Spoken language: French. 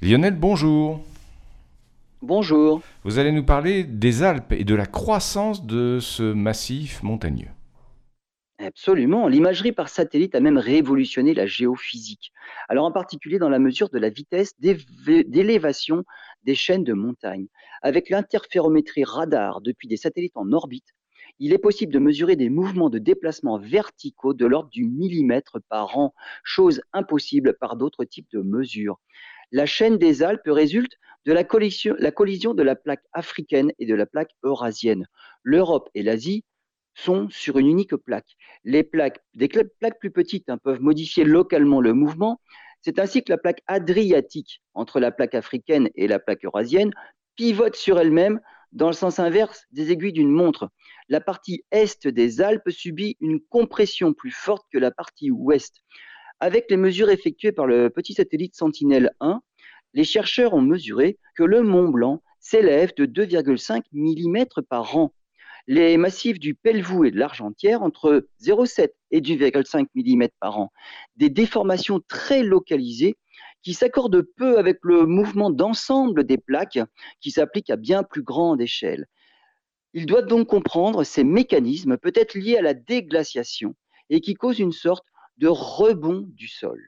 Lionel, bonjour. Bonjour. Vous allez nous parler des Alpes et de la croissance de ce massif montagneux. Absolument. L'imagerie par satellite a même révolutionné la géophysique. Alors en particulier dans la mesure de la vitesse d'élévation des chaînes de montagnes. Avec l'interférométrie radar depuis des satellites en orbite, il est possible de mesurer des mouvements de déplacement verticaux de l'ordre du millimètre par an, chose impossible par d'autres types de mesures. La chaîne des Alpes résulte de la collision, de la plaque africaine et de la plaque eurasienne. L'Europe et l'Asie sont sur une unique plaque. Les plaques, des plaques plus petites hein, peuvent modifier localement le mouvement. C'est ainsi que la plaque adriatique entre la plaque africaine et la plaque eurasienne pivote sur elle-même dans le sens inverse des aiguilles d'une montre. La partie est des Alpes subit une compression plus forte que la partie ouest. Avec les mesures effectuées par le petit satellite Sentinelle-1, les chercheurs ont mesuré que le Mont Blanc s'élève de 2,5 mm par an. Les massifs du Pelvoux et de l'Argentière entre 0,7 et 2,5 mm par an. Des déformations très localisées qui s'accordent peu avec le mouvement d'ensemble des plaques qui s'applique à bien plus grande échelle. Ils doivent donc comprendre ces mécanismes peut-être liés à la déglaciation et qui causent une sorte de rebond du sol.